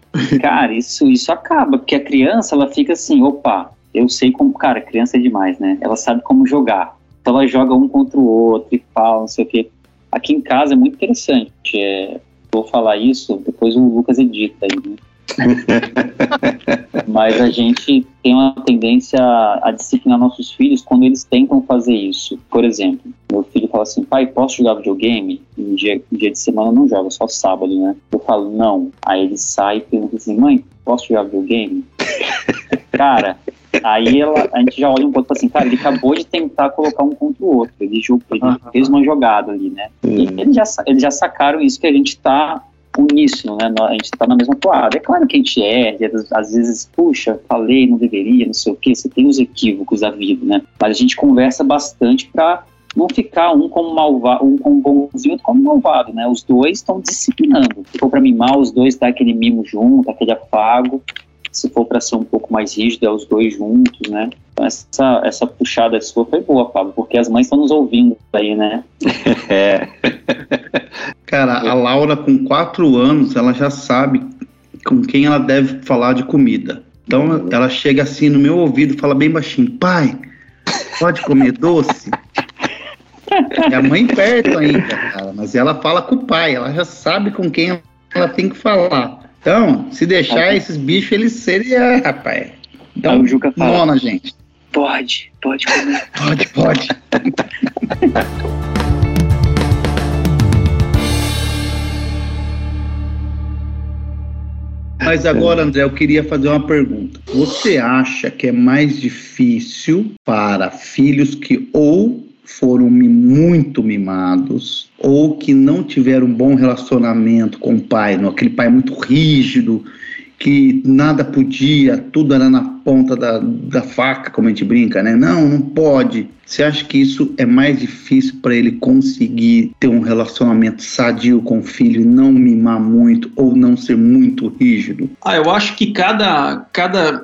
Speaker 4: Cara, isso, isso acaba, porque a criança, ela fica assim, opa, eu sei como, cara, criança é demais, né? Ela sabe como jogar. Então ela joga um contra o outro e fala, não sei o quê. Aqui em casa é muito interessante. É, vou falar isso, depois o Lucas edita aí, né? Mas a gente tem uma tendência a disciplinar nossos filhos quando eles tentam fazer isso. Por exemplo, meu filho fala assim: pai, posso jogar videogame? Em dia, dia de semana não joga, só sábado, né? Eu falo: não. Aí ele sai e pergunta assim: mãe, posso jogar videogame? Cara, Aí ela, a gente já olha um pouco assim, cara, ele acabou de tentar colocar um contra o outro. Ele, ele fez uma jogada ali, né? E eles já, eles já sacaram isso que a gente tá uníssono, né? A gente tá na mesma toada. É claro que a gente é, às vezes, puxa, falei, não deveria, não sei o quê, você tem os equívocos da vida, né? Mas a gente conversa bastante para não ficar um como malvado, um como bonzinho, outro como malvado, né? Os dois estão disciplinando. For para mimar, os dois dá aquele mimo junto, aquele afago se for para ser um pouco mais rígido, é os dois juntos, né? Então essa, essa puxada sua foi boa, Pablo, porque as mães estão nos ouvindo aí, né?
Speaker 5: É. Cara, a Laura com quatro anos, ela já sabe com quem ela deve falar de comida. Então ela chega assim no meu ouvido e fala bem baixinho, pai, pode comer doce? É a mãe perto ainda, cara, mas ela fala com o pai, ela já sabe com quem ela tem que falar. Então, se deixar esses bichos, eles seriam, rapaz. Então,
Speaker 4: o Juca fala,
Speaker 5: nona, gente.
Speaker 4: Pode, pode comer.
Speaker 5: Pode, pode. Mas agora, André, eu queria fazer uma pergunta. Você acha que é mais difícil para filhos que ou foram muito mimados ou que não tiveram um bom relacionamento com o pai, aquele pai muito rígido, que nada podia, tudo era na ponta da, da faca, como a gente brinca, né? Não, não pode. Você acha que isso é mais difícil para ele conseguir ter um relacionamento sadio com o filho não mimar muito ou não ser muito rígido?
Speaker 3: Ah, eu acho que cada, cada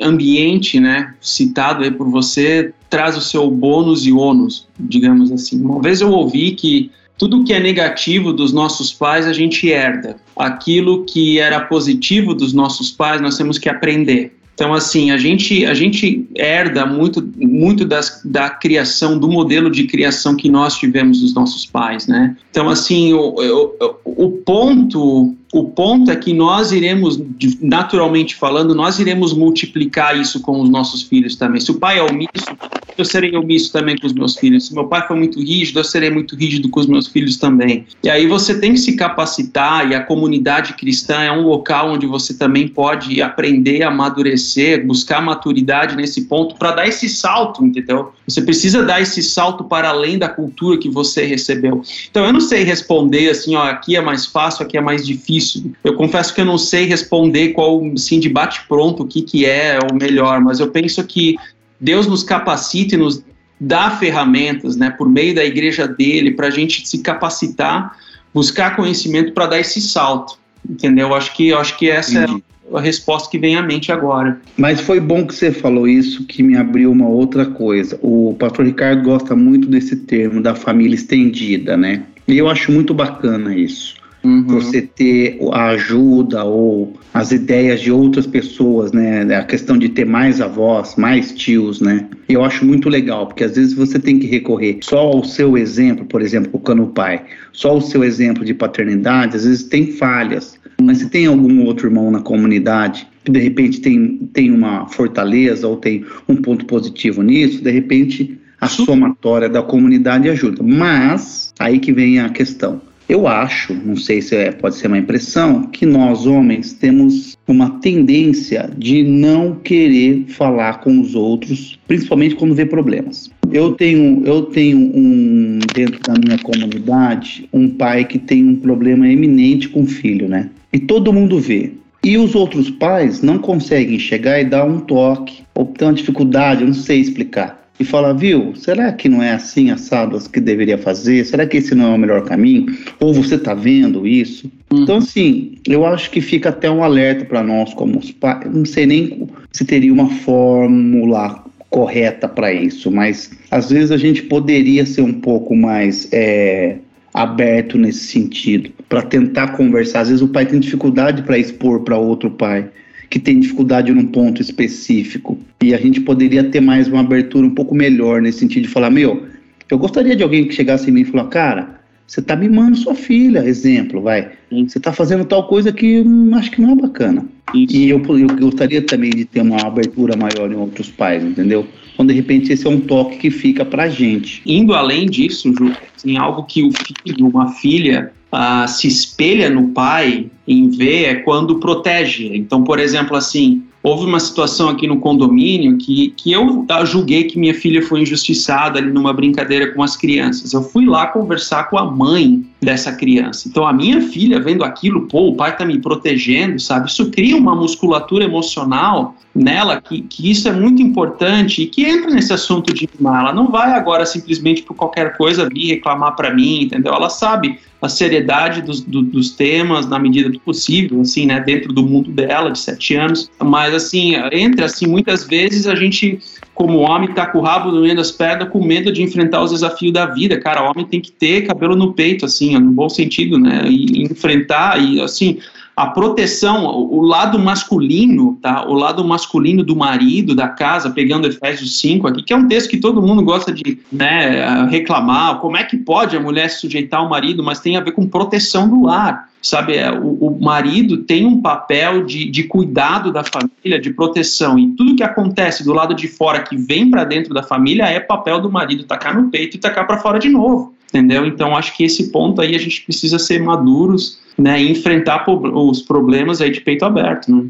Speaker 3: ambiente, né, citado aí por você, traz o seu bônus e ônus, digamos assim. Uma vez eu ouvi que tudo que é negativo dos nossos pais a gente herda. Aquilo que era positivo dos nossos pais nós temos que aprender. Então, assim, a gente, a gente herda muito, muito das, da criação, do modelo de criação que nós tivemos dos nossos pais, né? Então, assim, o, o, o ponto o ponto é que nós iremos, naturalmente falando, nós iremos multiplicar isso com os nossos filhos também. Se o pai é omisso, eu serei omisso também com os meus filhos. Se meu pai for muito rígido, eu serei muito rígido com os meus filhos também. E aí você tem que se capacitar, e a comunidade cristã é um local onde você também pode aprender, amadurecer, buscar maturidade nesse ponto para dar esse salto, entendeu? Você precisa dar esse salto para além da cultura que você recebeu. Então eu não sei responder assim, ó, aqui é mais fácil, aqui é mais difícil difícil. Eu confesso que eu não sei responder qual, assim, de bate-pronto o que, que é o melhor, mas eu penso que Deus nos capacita e nos dá ferramentas, né, por meio da igreja dele, para a gente se capacitar, buscar conhecimento para dar esse salto, entendeu? Eu acho que, eu acho que essa Entendi. é a resposta que vem à mente agora.
Speaker 5: Mas foi bom que você falou isso, que me abriu uma outra coisa. O pastor Ricardo gosta muito desse termo da família estendida, né? E eu acho muito bacana isso. Uhum. Você ter a ajuda ou as ideias de outras pessoas, né? A questão de ter mais avós, mais tios, né? Eu acho muito legal, porque às vezes você tem que recorrer só ao seu exemplo, por exemplo, colocando o pai, só o seu exemplo de paternidade, às vezes tem falhas. Mas se tem algum outro irmão na comunidade que de repente tem, tem uma fortaleza ou tem um ponto positivo nisso, de repente a somatória da comunidade ajuda. Mas aí que vem a questão eu acho, não sei se é, pode ser uma impressão, que nós homens temos uma tendência de não querer falar com os outros, principalmente quando vê problemas. Eu tenho, eu tenho um dentro da minha comunidade um pai que tem um problema eminente com o filho, né? E todo mundo vê. E os outros pais não conseguem chegar e dar um toque, ou tem uma dificuldade, eu não sei explicar. E falar, viu, será que não é assim assado que deveria fazer? Será que esse não é o melhor caminho? Ou você está vendo isso? Uhum. Então, assim, eu acho que fica até um alerta para nós como os pais. Não sei nem se teria uma fórmula correta para isso, mas às vezes a gente poderia ser um pouco mais é, aberto nesse sentido, para tentar conversar. Às vezes o pai tem dificuldade para expor para outro pai que tem dificuldade num ponto específico. E a gente poderia ter mais uma abertura um pouco melhor nesse sentido de falar, meu, eu gostaria de alguém que chegasse em mim e falar, cara, você tá mimando sua filha, exemplo, vai. Você tá fazendo tal coisa que hum, acho que não é bacana. E eu, eu gostaria também de ter uma abertura maior em outros pais, entendeu? Então, de repente, esse é um toque que fica pra gente.
Speaker 3: Indo além disso, Ju, em algo que o filho, uma filha, uh, se espelha no pai em ver é quando protege. Então, por exemplo, assim, houve uma situação aqui no condomínio que, que eu julguei que minha filha foi injustiçada ali numa brincadeira com as crianças. Eu fui lá conversar com a mãe dessa criança. Então, a minha filha vendo aquilo, pô, o pai tá me protegendo, sabe? Isso cria uma musculatura emocional nela que, que isso é muito importante e que entra nesse assunto de mimar. Ela não vai agora simplesmente por qualquer coisa vir reclamar para mim, entendeu? Ela sabe a seriedade dos, do, dos temas na medida do possível, assim, né, dentro do mundo dela, de sete anos. Mas, assim, entre, assim, muitas vezes a gente, como homem, tá com o rabo meio das pernas, com medo de enfrentar os desafios da vida. Cara, homem tem que ter cabelo no peito, assim, no bom sentido, né, e enfrentar, e, assim, a proteção, o lado masculino, tá? O lado masculino do marido, da casa, pegando Efésios 5 aqui, que é um texto que todo mundo gosta de né, reclamar. Como é que pode a mulher se sujeitar ao marido? Mas tem a ver com proteção do lar. Sabe, é, o, o marido tem um papel de, de cuidado da família, de proteção, e tudo que acontece do lado de fora que vem para dentro da família é papel do marido tacar no peito e tacar para fora de novo entendeu? Então acho que esse ponto aí a gente precisa ser maduros, né, e enfrentar os problemas aí de peito aberto, né?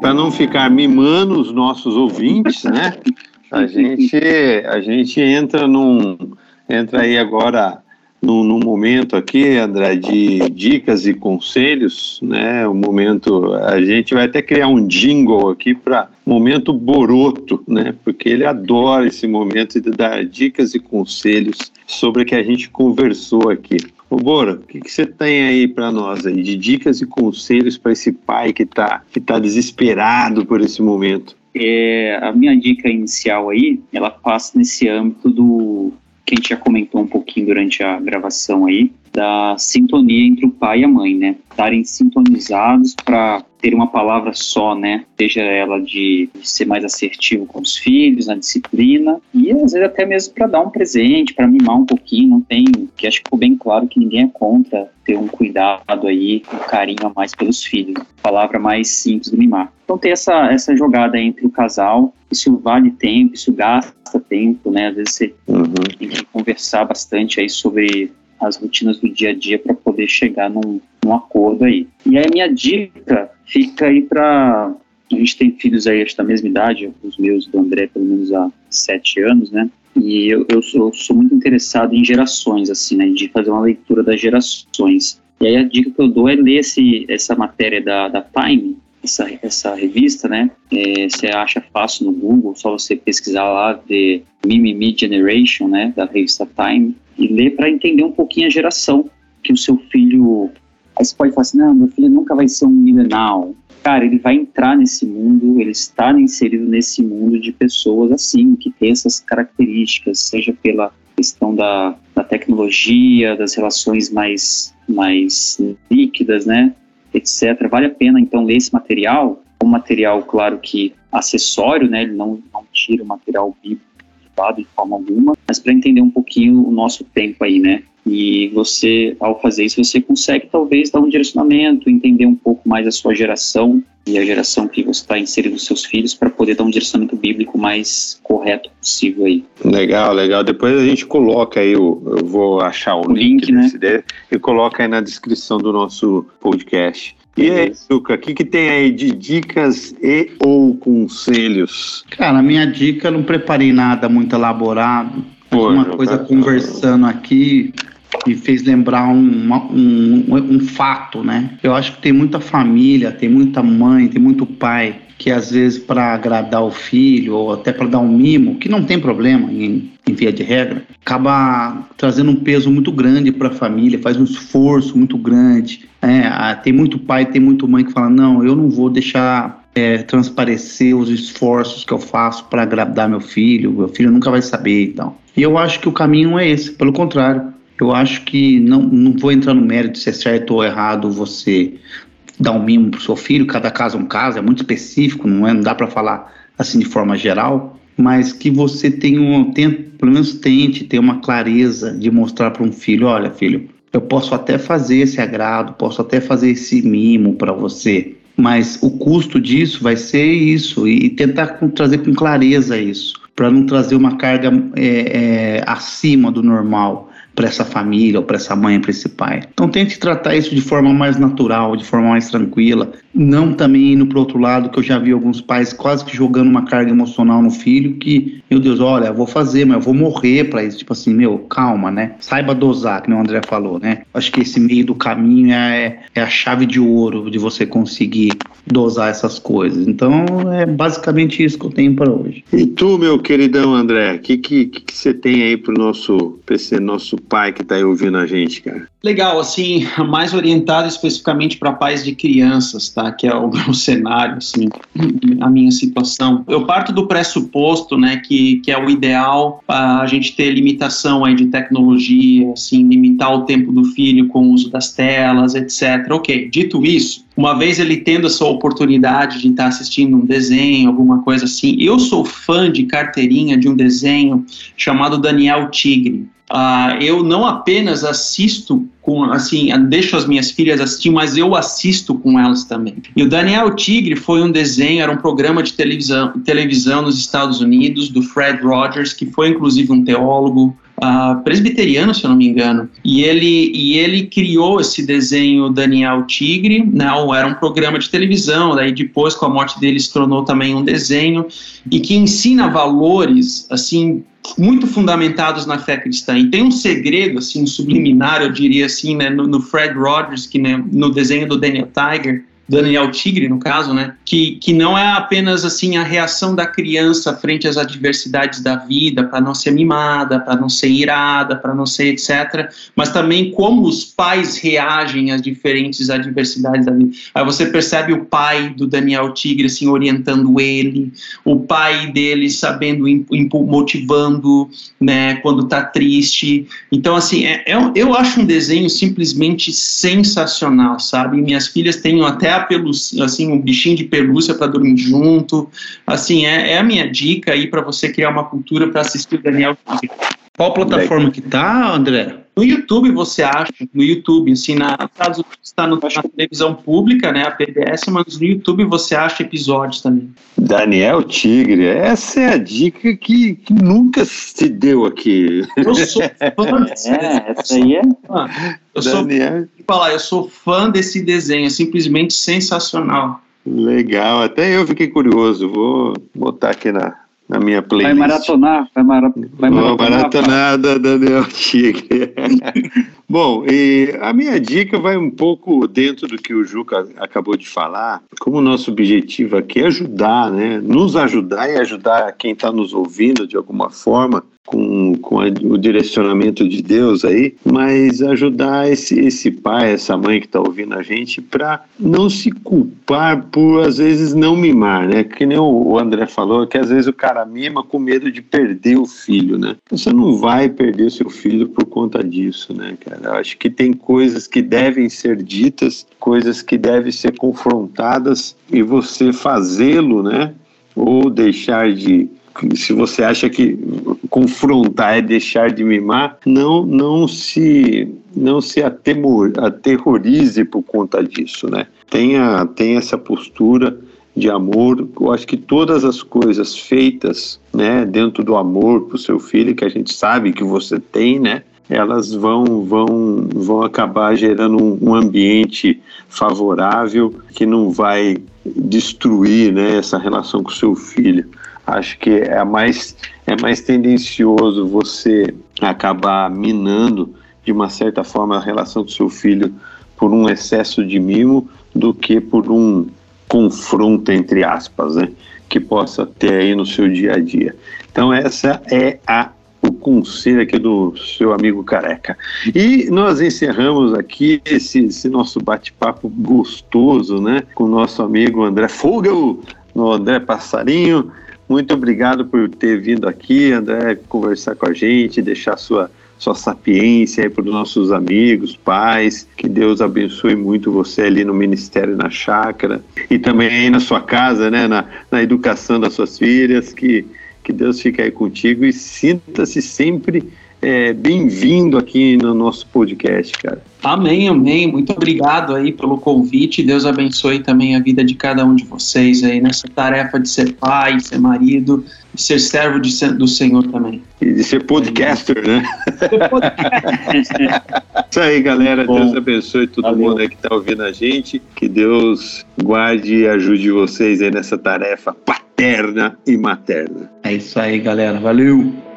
Speaker 2: Para não ficar mimando os nossos ouvintes, né? A gente a gente entra num entra aí agora no, no, momento aqui, André, de dicas e conselhos, né? O momento, a gente vai até criar um jingle aqui para momento Boroto, né? Porque ele adora esse momento de dar dicas e conselhos sobre o que a gente conversou aqui. Ô Bora, o que, que você tem aí para nós aí de dicas e conselhos para esse pai que está que tá desesperado por esse momento?
Speaker 4: É, a minha dica inicial aí, ela passa nesse âmbito do a gente já comentou um pouquinho durante a gravação aí, da sintonia entre o pai e a mãe, né? Estarem sintonizados para ter uma palavra só, né? Seja ela de, de, ser mais assertivo com os filhos, na disciplina, e às vezes até mesmo para dar um presente, para mimar um pouquinho, não tem, que acho que ficou bem claro que ninguém é contra ter um cuidado aí, um carinho a mais pelos filhos. Palavra mais simples do mimar. Então ter essa, essa jogada entre o casal, isso vale tempo, isso gasta tempo, né? Às vezes você uhum. tem que conversar bastante aí sobre as rotinas do dia a dia para poder chegar num, num, acordo aí. E aí minha dica fica aí para a gente tem filhos aí da mesma idade, os meus do André pelo menos há sete anos, né? E eu, eu, sou, eu sou muito interessado em gerações, assim, né? De fazer uma leitura das gerações. E aí a dica que eu dou é ler esse, essa matéria da, da Time, essa, essa revista, né? É, você acha fácil no Google, só você pesquisar lá de Mimimi Generation, né? Da revista Time, e ler para entender um pouquinho a geração que o seu filho. Aí você pode falar assim: não, meu filho nunca vai ser um millennial. Cara, ele vai entrar nesse mundo, ele está inserido nesse mundo de pessoas assim, que tem essas características, seja pela questão da, da tecnologia, das relações mais, mais líquidas, né? etc. Vale a pena, então, ler esse material, um material, claro que acessório, né? Ele não, não tira o material bíblico de forma alguma, mas para entender um pouquinho o nosso tempo aí, né? E você, ao fazer isso, você consegue talvez dar um direcionamento, entender um pouco mais a sua geração e a geração que você está inserindo os seus filhos para poder dar um direcionamento bíblico mais correto possível aí.
Speaker 2: Legal, legal. Depois a gente coloca aí, o, eu vou achar o, o link, link né? E coloca aí na descrição do nosso podcast. E aí, Luca, o que, que tem aí de dicas e ou conselhos?
Speaker 5: Cara, a minha dica, não preparei nada muito elaborado. Uma coisa conversando aqui, me fez lembrar um, um, um fato, né? Eu acho que tem muita família, tem muita mãe, tem muito pai que às vezes para agradar o filho ou até para dar um mimo, que não tem problema em, em via de regra, acaba trazendo um peso muito grande para a família, faz um esforço muito grande. É, tem muito pai, tem muito mãe que fala: não, eu não vou deixar é, transparecer os esforços que eu faço para agradar meu filho, meu filho nunca vai saber então. E eu acho que o caminho é esse, pelo contrário. Eu acho que não, não vou entrar no mérito se é certo ou errado você dar um mimo para o seu filho, cada caso é um caso, é muito específico, não, é, não dá para falar assim de forma geral, mas que você tenha, um, pelo menos tente ter uma clareza de mostrar para um filho, olha filho, eu posso até fazer esse agrado, posso até fazer esse mimo para você, mas o custo disso vai ser isso e, tentar com, trazer com clareza isso, para não trazer uma carga é, é, acima do normal para essa família, ou para essa mãe, para esse pai. Então tente tratar isso de forma mais natural, de forma mais tranquila, não também indo para outro lado, que eu já vi alguns pais quase que jogando uma carga emocional no filho, que, meu Deus, olha, eu vou fazer, mas eu vou morrer para isso. Tipo assim, meu, calma, né? Saiba dosar, que o André falou, né? Acho que esse meio do caminho é, é a chave de ouro de você conseguir dosar essas coisas. Então é basicamente isso que eu tenho para hoje.
Speaker 2: E tu, meu queridão André, o que, que, que você tem aí pro nosso PC, nosso pai que está aí ouvindo a gente, cara?
Speaker 3: Legal, assim, mais orientado especificamente para pais de crianças, tá? É o meu cenário, assim, a minha situação. Eu parto do pressuposto, né, que, que é o ideal a gente ter limitação aí de tecnologia, assim, limitar o tempo do filho com o uso das telas, etc. Ok, dito isso, uma vez ele tendo essa oportunidade de estar assistindo um desenho, alguma coisa assim, eu sou fã de carteirinha de um desenho chamado Daniel Tigre. Uh, eu não apenas assisto com assim, deixo as minhas filhas assistir, mas eu assisto com elas também. E o Daniel Tigre foi um desenho, era um programa de televisão, televisão nos Estados Unidos do Fred Rogers, que foi inclusive um teólogo, uh, presbiteriano, se eu não me engano, e ele, e ele criou esse desenho Daniel Tigre, né, era um programa de televisão, daí depois com a morte dele se tornou também um desenho, e que ensina valores, assim, muito fundamentados na fé cristã. E tem um segredo, assim, subliminar, eu diria assim, né, no, no Fred Rogers, que né, no desenho do Daniel Tiger, Daniel Tigre, no caso, né? Que, que não é apenas assim a reação da criança frente às adversidades da vida, para não ser mimada, para não ser irada, para não ser etc., mas também como os pais reagem às diferentes adversidades da vida. Aí você percebe o pai do Daniel Tigre assim orientando ele, o pai dele sabendo motivando, né, quando tá triste. Então assim, é, é, eu acho um desenho simplesmente sensacional, sabe? Minhas filhas têm até a pelúcia, assim, um bichinho de pelúcia para dormir junto. Assim, é, é, a minha dica aí para você criar uma cultura para assistir o Daniel
Speaker 5: Qual plataforma que tá, André?
Speaker 3: No YouTube você acha, no YouTube, assim, na, caso está no, na televisão pública, né, a PBS, mas no YouTube você acha episódios também.
Speaker 2: Daniel Tigre, essa é a dica que, que nunca se deu aqui.
Speaker 3: Eu sou fã desse
Speaker 4: É, essa aí é.
Speaker 3: Eu Daniel. sou, falar, eu sou fã desse desenho, é simplesmente sensacional.
Speaker 2: Legal, até eu fiquei curioso, vou botar aqui na, na minha playlist.
Speaker 4: Vai maratonar, vai, mara, vai
Speaker 2: maratonar. Vou maratonar da Daniel Tigre. Bom, e a minha dica vai um pouco dentro do que o Juca acabou de falar. Como o nosso objetivo aqui é ajudar, né? Nos ajudar e ajudar quem está nos ouvindo de alguma forma com, com a, o direcionamento de Deus aí, mas ajudar esse, esse pai, essa mãe que está ouvindo a gente, para não se culpar por às vezes não mimar, né? Que nem o André falou, que às vezes o cara mima com medo de perder o filho, né? Você não vai perder seu filho por conta disso, né, cara? Eu acho que tem coisas que devem ser ditas, coisas que devem ser confrontadas e você fazê-lo, né? Ou deixar de se você acha que confrontar é deixar de mimar, não não se não se atemor, aterrorize por conta disso, né? Tenha tenha essa postura de amor. Eu acho que todas as coisas feitas, né, dentro do amor para o seu filho, que a gente sabe que você tem, né, elas vão vão vão acabar gerando um, um ambiente favorável que não vai destruir, né, essa relação com o seu filho acho que é mais, é mais tendencioso você acabar minando de uma certa forma, a relação com seu filho por um excesso de mimo do que por um confronto, entre aspas, né? Que possa ter aí no seu dia a dia. Então, essa é a o conselho aqui do seu amigo careca. E nós encerramos aqui esse, esse nosso bate-papo gostoso, né? Com o nosso amigo André Fogel, no André Passarinho. Muito obrigado por ter vindo aqui, André, conversar com a gente, deixar sua sua sapiência aí para os nossos amigos, pais. Que Deus abençoe muito você ali no ministério, na chácara e também aí na sua casa, né, na, na educação das suas filhas. Que, que Deus fique aí contigo e sinta-se sempre é, bem-vindo aqui no nosso podcast, cara.
Speaker 3: Amém, amém. Muito obrigado aí pelo convite. Deus abençoe também a vida de cada um de vocês aí nessa tarefa de ser pai, ser marido, de ser servo de, do Senhor também.
Speaker 2: E de ser podcaster, né? Isso aí, galera. Bom, Deus abençoe todo valeu. mundo aí que está ouvindo a gente. Que Deus guarde e ajude vocês aí nessa tarefa paterna e materna.
Speaker 6: É isso aí, galera. Valeu!